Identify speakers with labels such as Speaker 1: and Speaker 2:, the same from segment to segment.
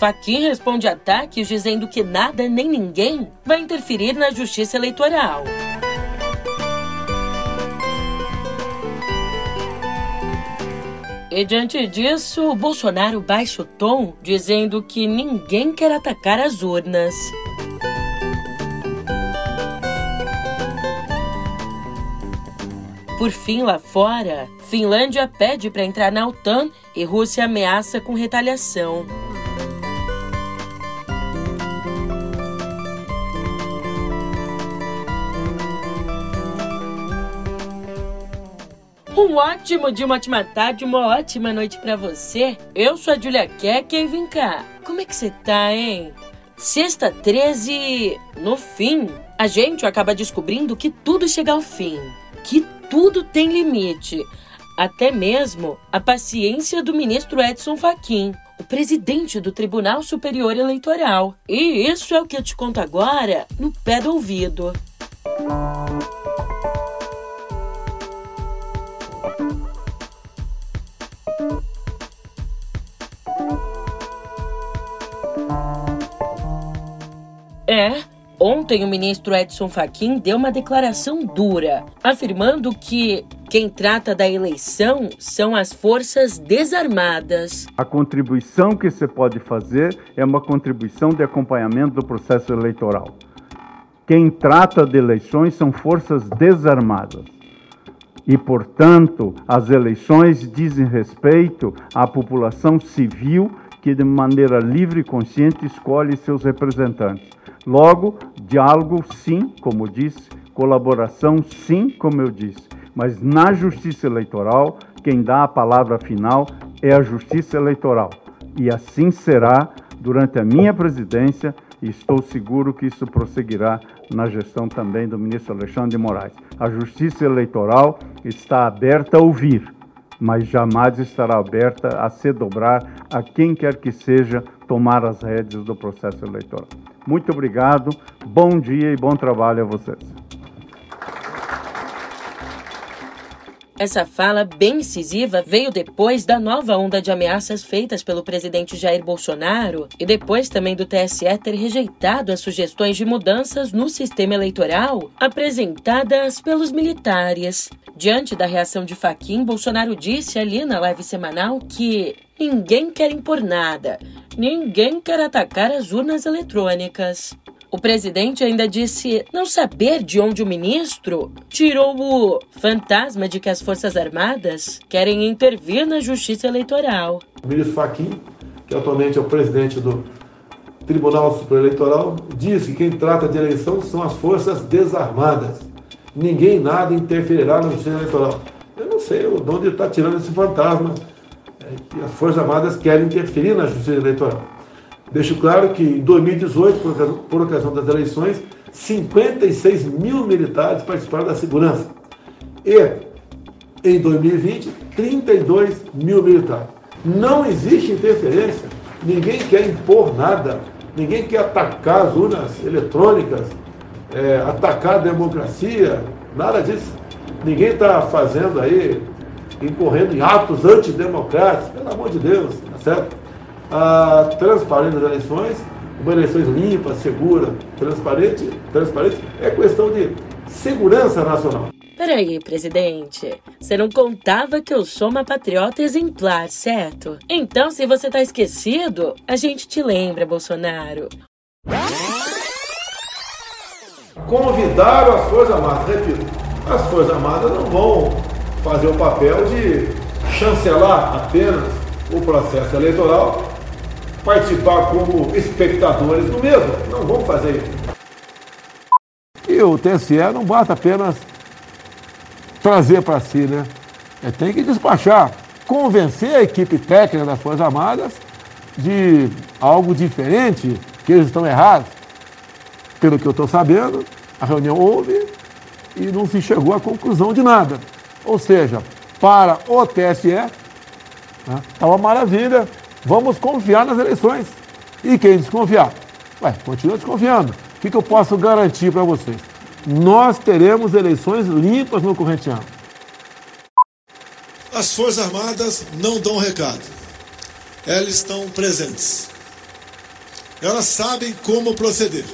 Speaker 1: Faquin responde ataques dizendo que nada nem ninguém vai interferir na justiça eleitoral. E diante disso, Bolsonaro baixa o tom, dizendo que ninguém quer atacar as urnas. Por fim, lá fora, Finlândia pede para entrar na OTAN e Rússia ameaça com retaliação. Um ótimo dia, uma ótima tarde, uma ótima noite para você. Eu sou a Julia Keck e vem cá. Como é que você tá, hein? Sexta 13, no fim, a gente acaba descobrindo que tudo chega ao fim. Que tudo tem limite. Até mesmo a paciência do ministro Edson Fachin, o presidente do Tribunal Superior Eleitoral. E isso é o que eu te conto agora no pé do ouvido. É, ontem o ministro Edson Fachin deu uma declaração dura, afirmando que quem trata da eleição são as forças desarmadas.
Speaker 2: A contribuição que você pode fazer é uma contribuição de acompanhamento do processo eleitoral. Quem trata de eleições são forças desarmadas. E, portanto, as eleições dizem respeito à população civil que, de maneira livre e consciente, escolhe seus representantes. Logo, diálogo sim, como disse, colaboração sim, como eu disse, mas na justiça eleitoral, quem dá a palavra final é a justiça eleitoral. E assim será durante a minha presidência e estou seguro que isso prosseguirá na gestão também do ministro Alexandre de Moraes. A justiça eleitoral está aberta a ouvir, mas jamais estará aberta a se dobrar a quem quer que seja tomar as rédeas do processo eleitoral. Muito obrigado, bom dia e bom trabalho a vocês.
Speaker 1: Essa fala bem incisiva veio depois da nova onda de ameaças feitas pelo presidente Jair Bolsonaro e depois também do TSE ter rejeitado as sugestões de mudanças no sistema eleitoral apresentadas pelos militares. Diante da reação de Faquim, Bolsonaro disse ali na live semanal que ninguém quer impor nada, ninguém quer atacar as urnas eletrônicas. O presidente ainda disse não saber de onde o ministro tirou o fantasma de que as Forças Armadas querem intervir na justiça eleitoral.
Speaker 3: O ministro Fachin, que atualmente é o presidente do Tribunal Superior Eleitoral, disse que quem trata de eleição são as Forças Desarmadas. Ninguém nada interferirá na justiça eleitoral. Eu não sei de onde está tirando esse fantasma as Forças Armadas querem interferir na justiça eleitoral. Deixo claro que em 2018, por ocasião, por ocasião das eleições, 56 mil militares participaram da segurança. E em 2020, 32 mil militares. Não existe interferência, ninguém quer impor nada, ninguém quer atacar as urnas eletrônicas, é, atacar a democracia, nada disso. Ninguém está fazendo aí, incorrendo em atos antidemocráticos, pelo amor de Deus, tá certo? a transparência das eleições, uma eleições limpa, segura, transparente, transparente, é questão de segurança nacional.
Speaker 1: Peraí, presidente. Você não contava que eu sou uma patriota exemplar, certo? Então, se você tá esquecido, a gente te lembra, Bolsonaro.
Speaker 3: Convidaram as Forças Armadas, repito, as Forças Armadas não vão fazer o papel de chancelar apenas o processo eleitoral participar como espectadores do mesmo. Não vamos fazer isso.
Speaker 4: E o TSE não basta apenas trazer para si, né? É, tem que despachar, convencer a equipe técnica das Forças Armadas de algo diferente, que eles estão errados. Pelo que eu estou sabendo, a reunião houve e não se chegou à conclusão de nada. Ou seja, para o TSE, né, tá uma maravilha, Vamos confiar nas eleições. E quem desconfiar? Ué, continua desconfiando. O que, que eu posso garantir para vocês? Nós teremos eleições limpas no corrente ano.
Speaker 5: As Forças Armadas não dão recado. Elas estão presentes. Elas sabem como proceder.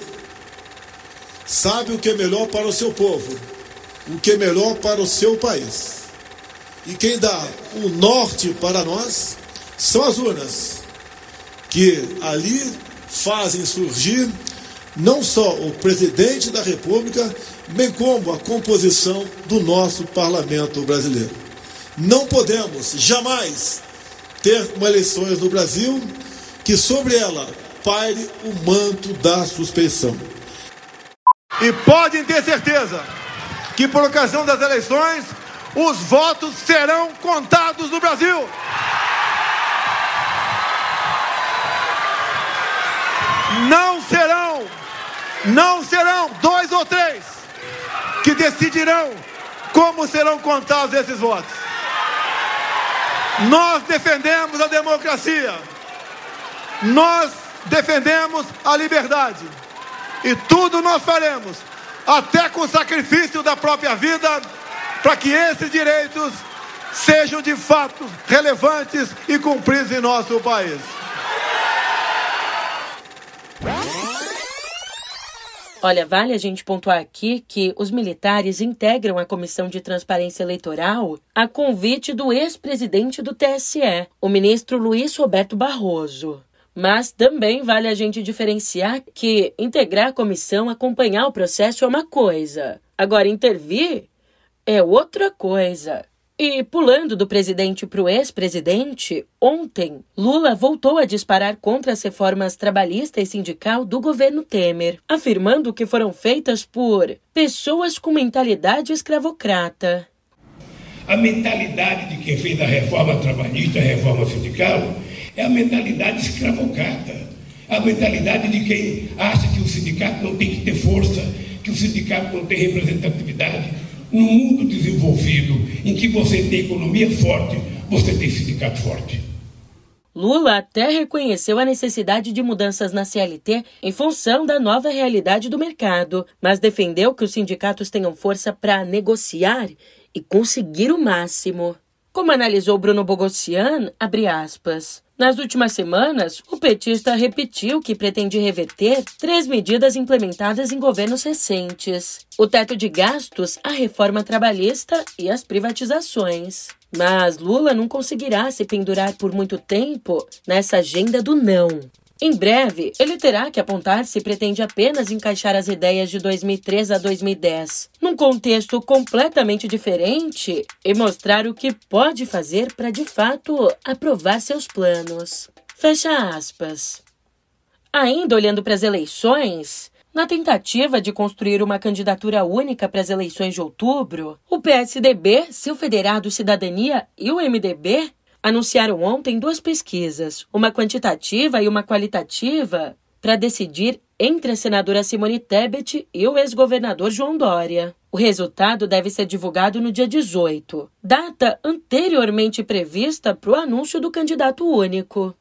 Speaker 5: Sabe o que é melhor para o seu povo, o que é melhor para o seu país. E quem dá o norte para nós são as urnas, que ali fazem surgir não só o presidente da República, bem como a composição do nosso parlamento brasileiro. Não podemos jamais ter eleições no Brasil que sobre ela paire o manto da suspeição.
Speaker 3: E podem ter certeza que por ocasião das eleições os votos serão contados no Brasil. Não serão, não serão dois ou três que decidirão como serão contados esses votos. Nós defendemos a democracia, nós defendemos a liberdade e tudo nós faremos, até com o sacrifício da própria vida, para que esses direitos sejam de fato relevantes e cumpridos em nosso país.
Speaker 1: Olha, vale a gente pontuar aqui que os militares integram a Comissão de Transparência Eleitoral a convite do ex-presidente do TSE, o ministro Luiz Roberto Barroso. Mas também vale a gente diferenciar que integrar a comissão, acompanhar o processo é uma coisa. Agora, intervir é outra coisa. E pulando do presidente para o ex-presidente, ontem Lula voltou a disparar contra as reformas trabalhista e sindical do governo Temer, afirmando que foram feitas por pessoas com mentalidade escravocrata.
Speaker 6: A mentalidade de quem fez a reforma trabalhista, a reforma sindical, é a mentalidade escravocrata. A mentalidade de quem acha que o sindicato não tem que ter força, que o sindicato não tem representatividade no mundo desenvolvido, em que você tem economia forte, você tem sindicato forte.
Speaker 1: Lula até reconheceu a necessidade de mudanças na CLT em função da nova realidade do mercado, mas defendeu que os sindicatos tenham força para negociar e conseguir o máximo. Como analisou Bruno Bogossian, abre aspas. Nas últimas semanas, o petista repetiu que pretende reverter três medidas implementadas em governos recentes: o teto de gastos, a reforma trabalhista e as privatizações. Mas Lula não conseguirá se pendurar por muito tempo nessa agenda do não. Em breve, ele terá que apontar se pretende apenas encaixar as ideias de 2003 a 2010 num contexto completamente diferente e mostrar o que pode fazer para de fato aprovar seus planos. Fecha aspas. Ainda olhando para as eleições, na tentativa de construir uma candidatura única para as eleições de outubro, o PSDB, seu Federado Cidadania e o MDB anunciaram ontem duas pesquisas, uma quantitativa e uma qualitativa, para decidir entre a senadora Simone Tebet e o ex-governador João Dória. O resultado deve ser divulgado no dia 18, data anteriormente prevista para o anúncio do candidato único.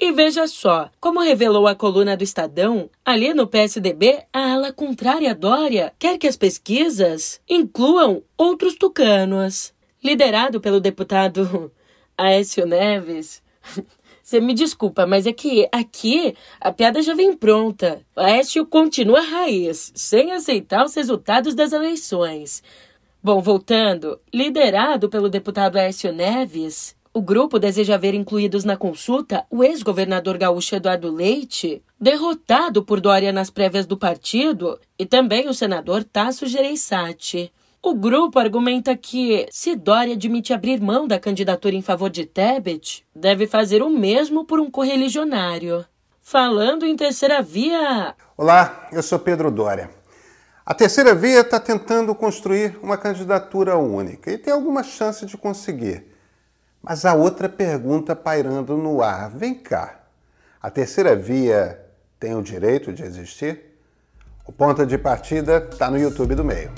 Speaker 1: E veja só, como revelou a coluna do Estadão, ali no PSDB, a ala contrária a Dória quer que as pesquisas incluam outros tucanos. Liderado pelo deputado Aécio Neves. Você me desculpa, mas é que aqui a piada já vem pronta. O Aécio continua raiz, sem aceitar os resultados das eleições. Bom, voltando, liderado pelo deputado Aécio Neves, o grupo deseja ver incluídos na consulta o ex-governador gaúcho Eduardo Leite, derrotado por Dória nas prévias do partido, e também o senador Tasso Gereissati. O grupo argumenta que, se Dória admite abrir mão da candidatura em favor de Tebet, deve fazer o mesmo por um correligionário. Falando em terceira via.
Speaker 7: Olá, eu sou Pedro Dória. A terceira via está tentando construir uma candidatura única e tem alguma chance de conseguir. Mas a outra pergunta pairando no ar: vem cá, a terceira via tem o direito de existir? O ponto de partida está no YouTube do meio.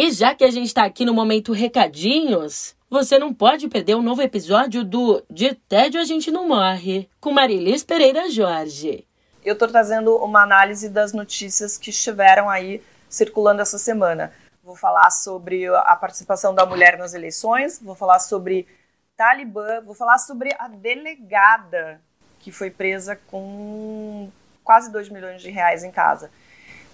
Speaker 1: E já que a gente está aqui no momento recadinhos, você não pode perder um novo episódio do De Tédio a Gente Não Morre, com Marilis Pereira Jorge.
Speaker 8: Eu estou trazendo uma análise das notícias que estiveram aí circulando essa semana. vou falar sobre a participação da mulher nas eleições, vou falar sobre Talibã, vou falar sobre a delegada que foi presa com quase 2 milhões de reais em casa.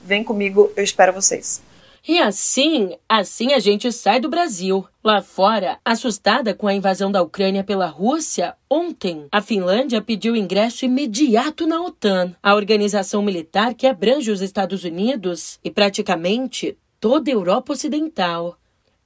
Speaker 8: Vem comigo, eu espero vocês.
Speaker 1: E assim, assim a gente sai do Brasil. Lá fora, assustada com a invasão da Ucrânia pela Rússia, ontem a Finlândia pediu ingresso imediato na OTAN, a organização militar que abrange os Estados Unidos e praticamente toda a Europa Ocidental.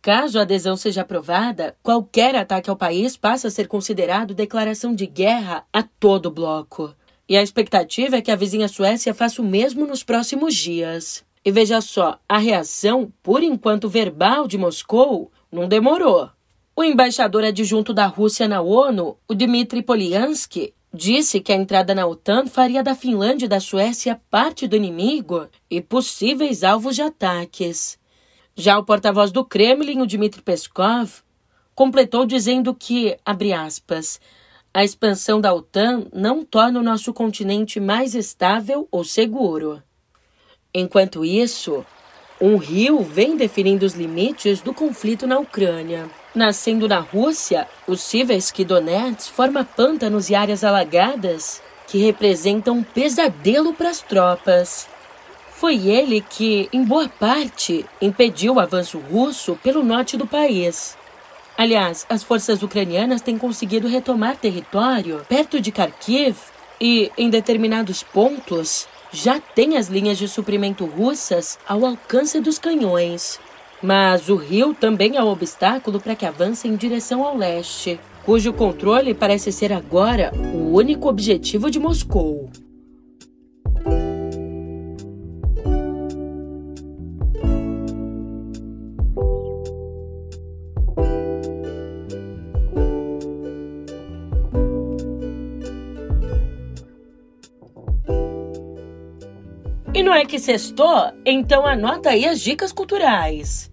Speaker 1: Caso a adesão seja aprovada, qualquer ataque ao país passa a ser considerado declaração de guerra a todo o bloco. E a expectativa é que a vizinha Suécia faça o mesmo nos próximos dias. E veja só, a reação, por enquanto verbal, de Moscou não demorou. O embaixador adjunto da Rússia na ONU, o Dmitry Polyansky, disse que a entrada na OTAN faria da Finlândia e da Suécia parte do inimigo e possíveis alvos de ataques. Já o porta-voz do Kremlin, o Dmitry Peskov, completou dizendo que, abre aspas, a expansão da OTAN não torna o nosso continente mais estável ou seguro. Enquanto isso, um rio vem definindo os limites do conflito na Ucrânia. Nascendo na Rússia, o Siversky Donetsk forma pântanos e áreas alagadas que representam um pesadelo para as tropas. Foi ele que, em boa parte, impediu o avanço russo pelo norte do país. Aliás, as forças ucranianas têm conseguido retomar território perto de Kharkiv e, em determinados pontos, já tem as linhas de suprimento russas ao alcance dos canhões. Mas o rio também é um obstáculo para que avance em direção ao leste, cujo controle parece ser agora o único objetivo de Moscou. E não é que sextou? Então anota aí as dicas culturais.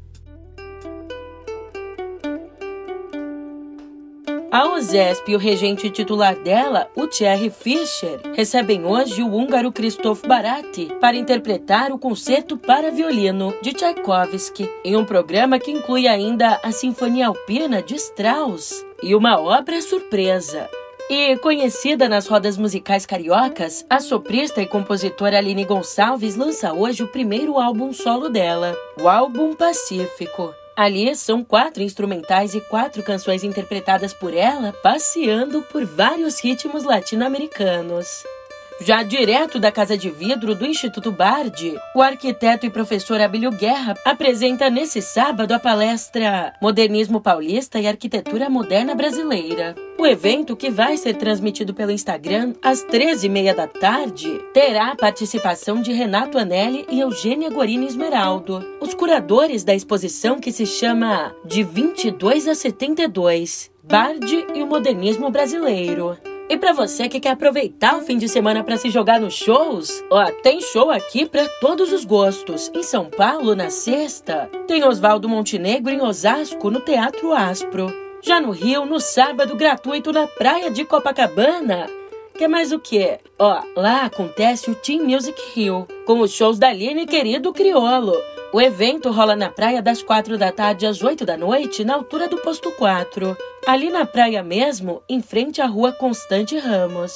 Speaker 1: A OZESP e o regente titular dela, o Thierry Fischer, recebem hoje o húngaro Christoph Barati para interpretar o concerto para violino de Tchaikovsky, em um programa que inclui ainda a Sinfonia Alpina de Strauss e uma obra surpresa, e conhecida nas rodas musicais cariocas, a soprista e compositora Aline Gonçalves lança hoje o primeiro álbum solo dela, o álbum Pacífico. Ali são quatro instrumentais e quatro canções interpretadas por ela, passeando por vários ritmos latino-americanos. Já direto da Casa de Vidro do Instituto Bardi, o arquiteto e professor Abílio Guerra apresenta nesse sábado a palestra Modernismo Paulista e Arquitetura Moderna Brasileira. O evento, que vai ser transmitido pelo Instagram às 13h30 da tarde, terá a participação de Renato Anelli e Eugênia Gorini Esmeraldo, os curadores da exposição que se chama De 22 a 72, Bardi e o Modernismo Brasileiro. E para você que quer aproveitar o fim de semana para se jogar nos shows, ó, tem show aqui para todos os gostos. Em São Paulo, na sexta, tem Oswaldo Montenegro em Osasco, no Teatro Aspro. Já no Rio, no sábado, gratuito na Praia de Copacabana. Quer mais o quê? Ó, lá acontece o Team Music Rio, com os shows da Aline Querido Criolo. O evento rola na praia das quatro da tarde às oito da noite, na altura do posto 4. Ali na praia mesmo, em frente à rua Constante Ramos.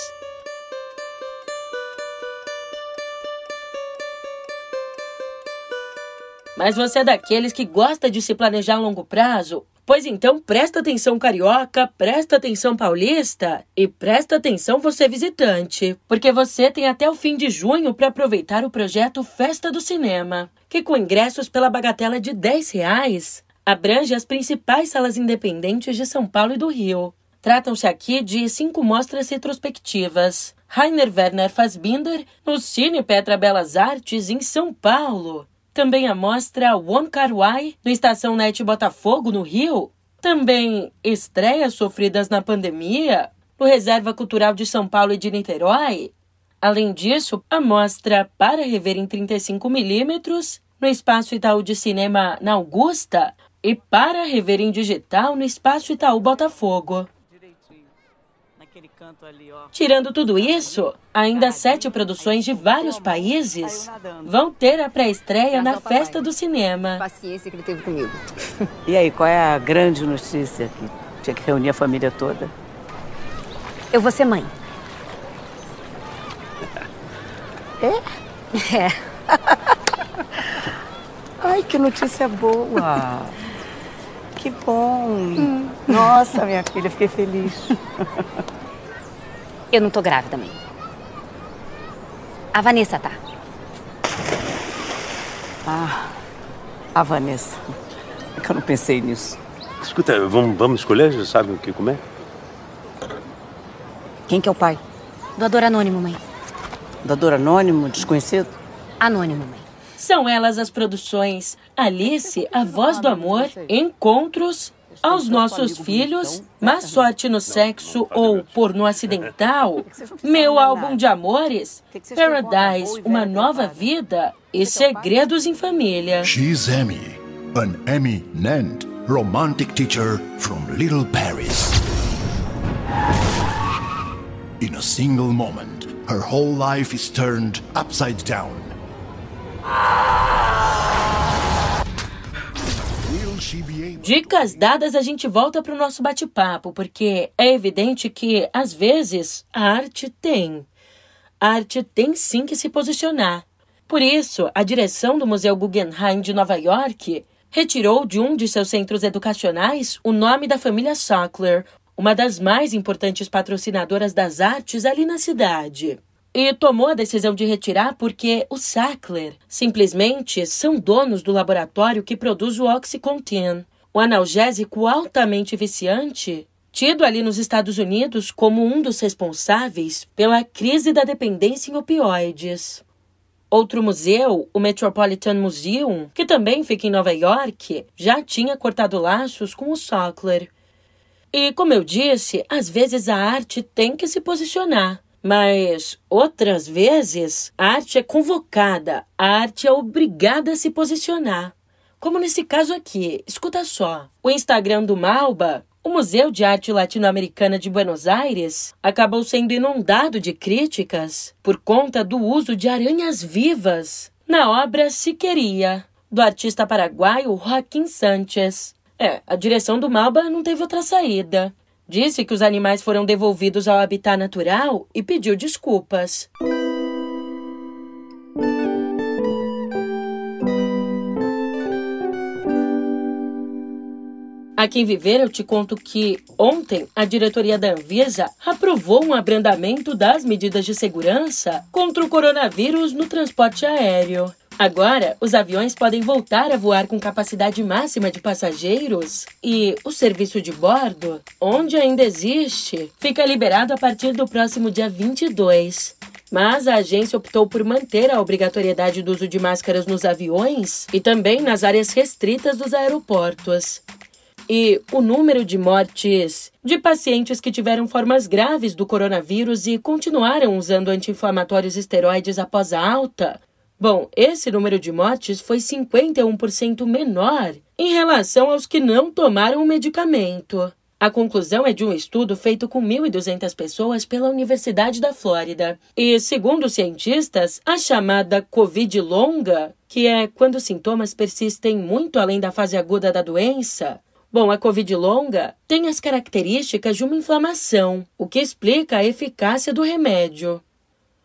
Speaker 1: Mas você é daqueles que gosta de se planejar a longo prazo? Pois então presta atenção carioca, presta atenção paulista e presta atenção você visitante, porque você tem até o fim de junho para aproveitar o projeto Festa do Cinema, que com ingressos pela bagatela de 10 reais abrange as principais salas independentes de São Paulo e do Rio. Tratam-se aqui de cinco mostras retrospectivas. Rainer Werner Fassbinder no Cine Petra Belas Artes, em São Paulo. Também a mostra One Car Why, no Estação Net Botafogo, no Rio. Também estreias sofridas na pandemia, no Reserva Cultural de São Paulo e de Niterói. Além disso, a mostra Para Rever em 35mm, no Espaço Itaú de Cinema na Augusta, e Para Rever em Digital, no Espaço Itaú Botafogo. Tirando tudo isso, ainda sete produções de vários países vão ter a pré-estreia na festa do cinema.
Speaker 9: Paciência que ele teve comigo.
Speaker 10: E aí, qual é a grande notícia que tinha que reunir a família toda?
Speaker 9: Eu vou ser mãe.
Speaker 10: É?
Speaker 9: É.
Speaker 10: Ai, que notícia boa! Que bom! Nossa, minha filha, fiquei feliz.
Speaker 9: Eu não tô grávida, mãe. A Vanessa tá.
Speaker 10: Ah, a Vanessa. É que eu não pensei nisso.
Speaker 11: Escuta, vamos, vamos escolher? Já sabe o que comer?
Speaker 10: Quem que é o pai?
Speaker 9: Doador anônimo, mãe.
Speaker 10: Doador anônimo, desconhecido?
Speaker 9: Anônimo, mãe.
Speaker 1: São elas as produções Alice, A Voz do Amor, Encontros, Aos Nossos Filhos, Má Sorte no Sexo ou Porno Acidental, Meu Álbum de Amores, Paradise, Uma Nova Vida e Segredos em Família.
Speaker 12: She's Emmy, an eminent romantic teacher from Little Paris. In a single moment, her whole life is turned upside down.
Speaker 1: Dicas dadas, a gente volta para o nosso bate-papo, porque é evidente que, às vezes, a arte tem. A arte tem sim que se posicionar. Por isso, a direção do Museu Guggenheim de Nova York retirou de um de seus centros educacionais o nome da família Sackler, uma das mais importantes patrocinadoras das artes ali na cidade. E tomou a decisão de retirar porque os Sackler simplesmente são donos do laboratório que produz o Oxycontin, o analgésico altamente viciante, tido ali nos Estados Unidos como um dos responsáveis pela crise da dependência em opioides. Outro museu, o Metropolitan Museum, que também fica em Nova York, já tinha cortado laços com o Sackler. E, como eu disse, às vezes a arte tem que se posicionar. Mas outras vezes a arte é convocada, a arte é obrigada a se posicionar. Como nesse caso aqui, escuta só. O Instagram do Malba, o Museu de Arte Latino-Americana de Buenos Aires, acabou sendo inundado de críticas por conta do uso de aranhas vivas na obra Siqueria, do artista paraguaio Joaquim Sánchez. É, a direção do Malba não teve outra saída. Disse que os animais foram devolvidos ao habitat natural e pediu desculpas. Aqui em Viver, eu te conto que ontem a diretoria da Anvisa aprovou um abrandamento das medidas de segurança contra o coronavírus no transporte aéreo. Agora, os aviões podem voltar a voar com capacidade máxima de passageiros e o serviço de bordo, onde ainda existe, fica liberado a partir do próximo dia 22. Mas a agência optou por manter a obrigatoriedade do uso de máscaras nos aviões e também nas áreas restritas dos aeroportos. E o número de mortes de pacientes que tiveram formas graves do coronavírus e continuaram usando anti-inflamatórios esteroides após a alta Bom, esse número de mortes foi 51% menor em relação aos que não tomaram o medicamento. A conclusão é de um estudo feito com 1.200 pessoas pela Universidade da Flórida. E, segundo os cientistas, a chamada Covid longa, que é quando os sintomas persistem muito além da fase aguda da doença, Bom, a Covid longa tem as características de uma inflamação, o que explica a eficácia do remédio.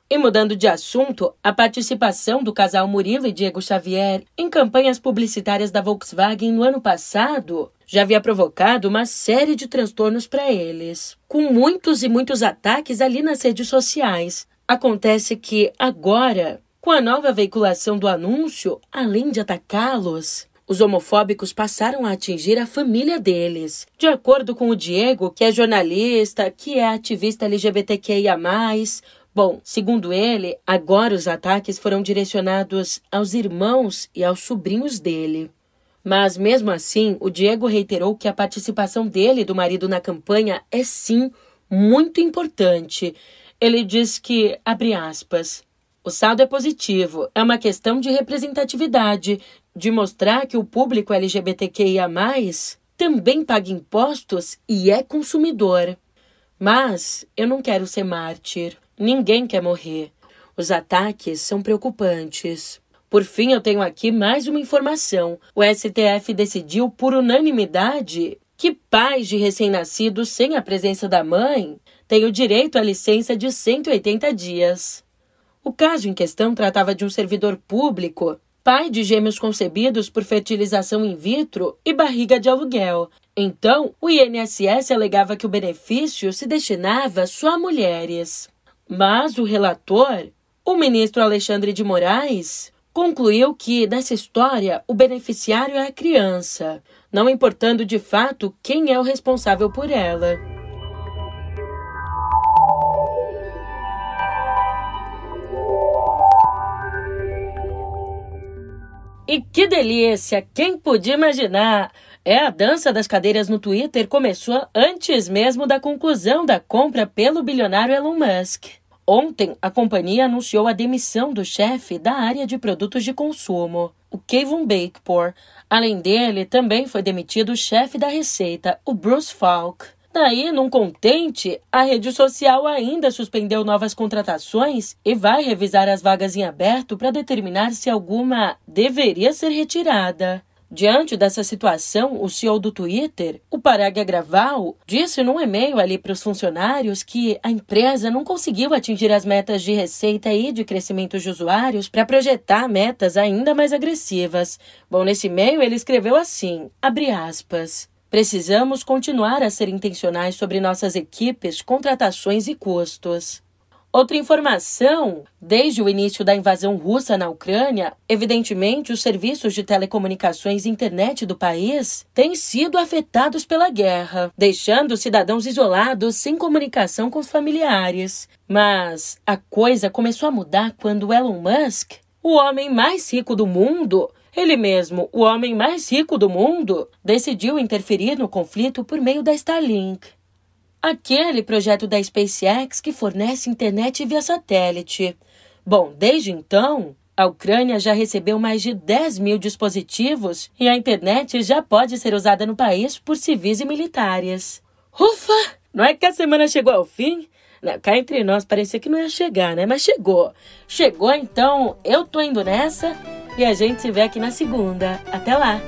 Speaker 1: E mudando de assunto, a participação do casal Murilo e Diego Xavier em campanhas publicitárias da Volkswagen no ano passado já havia provocado uma série de transtornos para eles, com muitos e muitos ataques ali nas redes sociais. Acontece que agora, com a nova veiculação do anúncio, além de atacá-los, os homofóbicos passaram a atingir a família deles. De acordo com o Diego, que é jornalista, que é ativista LGBTQIA, Bom, segundo ele, agora os ataques foram direcionados aos irmãos e aos sobrinhos dele. Mas mesmo assim, o Diego reiterou que a participação dele e do marido na campanha é sim muito importante. Ele diz que, abre aspas, o saldo é positivo, é uma questão de representatividade, de mostrar que o público LGBTQIA também paga impostos e é consumidor. Mas eu não quero ser mártir. Ninguém quer morrer. Os ataques são preocupantes. Por fim, eu tenho aqui mais uma informação. O STF decidiu por unanimidade que pais de recém-nascidos sem a presença da mãe têm o direito à licença de 180 dias. O caso em questão tratava de um servidor público, pai de gêmeos concebidos por fertilização in vitro e barriga de aluguel. Então, o INSS alegava que o benefício se destinava só a mulheres. Mas o relator o ministro Alexandre de Moraes concluiu que, nessa história, o beneficiário é a criança, não importando de fato quem é o responsável por ela. E que delícia! Quem podia imaginar? É a dança das cadeiras no Twitter começou antes mesmo da conclusão da compra pelo bilionário Elon Musk. Ontem, a companhia anunciou a demissão do chefe da área de produtos de consumo, o Kevin Bakepor. Além dele, também foi demitido o chefe da Receita, o Bruce Falk. Daí, num contente, a rede social ainda suspendeu novas contratações e vai revisar as vagas em aberto para determinar se alguma deveria ser retirada. Diante dessa situação, o CEO do Twitter, o Parag Agraval, disse num e-mail ali para os funcionários que a empresa não conseguiu atingir as metas de receita e de crescimento de usuários para projetar metas ainda mais agressivas. Bom, nesse e-mail ele escreveu assim, abre aspas, Precisamos continuar a ser intencionais sobre nossas equipes, contratações e custos. Outra informação: desde o início da invasão russa na Ucrânia, evidentemente os serviços de telecomunicações e internet do país têm sido afetados pela guerra, deixando cidadãos isolados sem comunicação com os familiares. Mas a coisa começou a mudar quando Elon Musk, o homem mais rico do mundo, ele mesmo, o homem mais rico do mundo, decidiu interferir no conflito por meio da Starlink aquele projeto da SpaceX que fornece internet via satélite. Bom, desde então, a Ucrânia já recebeu mais de 10 mil dispositivos e a internet já pode ser usada no país por civis e militares. Ufa! Não é que a semana chegou ao fim? Não, cá entre nós parecia que não ia chegar, né? Mas chegou. Chegou, então eu tô indo nessa e a gente se vê aqui na segunda. Até lá!